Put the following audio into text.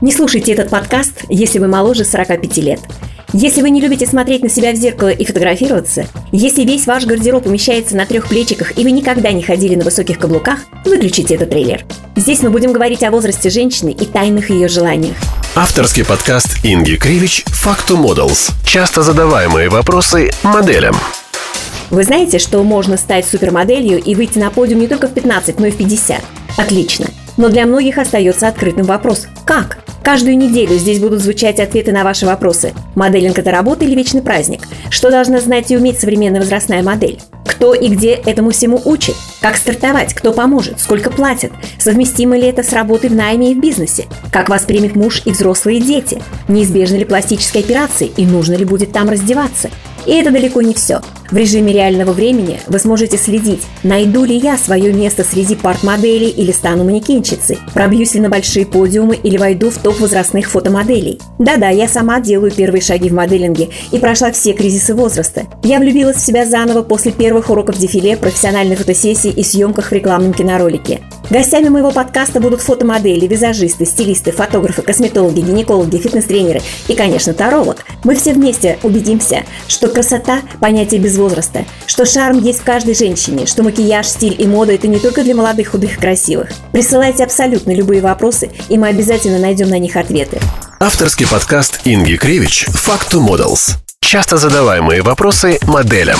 Не слушайте этот подкаст, если вы моложе 45 лет. Если вы не любите смотреть на себя в зеркало и фотографироваться, если весь ваш гардероб умещается на трех плечиках и вы никогда не ходили на высоких каблуках, выключите этот трейлер. Здесь мы будем говорить о возрасте женщины и тайных ее желаниях. Авторский подкаст Инги Кривич «Факту Models». Часто задаваемые вопросы моделям. Вы знаете, что можно стать супермоделью и выйти на подиум не только в 15, но и в 50? Отлично. Но для многих остается открытым вопрос – как? Каждую неделю здесь будут звучать ответы на ваши вопросы. Моделинг – это работа или вечный праздник? Что должна знать и уметь современная возрастная модель? Кто и где этому всему учит? Как стартовать? Кто поможет? Сколько платят? Совместимо ли это с работой в найме и в бизнесе? Как воспримет муж и взрослые дети? Неизбежны ли пластические операции и нужно ли будет там раздеваться? И это далеко не все. В режиме реального времени вы сможете следить, найду ли я свое место среди парт-моделей или стану манекенщицей, пробьюсь ли на большие подиумы или войду в топ возрастных фотомоделей. Да-да, я сама делаю первые шаги в моделинге и прошла все кризисы возраста. Я влюбилась в себя заново после первых уроков дефиле, профессиональной фотосессии и съемках в рекламном киноролике. Гостями моего подкаста будут фотомодели, визажисты, стилисты, фотографы, косметологи, гинекологи, фитнес-тренеры и, конечно, таролог. Мы все вместе убедимся, что красота – понятие без возраста, что шарм есть в каждой женщине, что макияж, стиль и мода – это не только для молодых, худых и красивых. Присылайте абсолютно любые вопросы, и мы обязательно найдем на них ответы. Авторский подкаст Инги Кривич «Факту Models». Часто задаваемые вопросы моделям.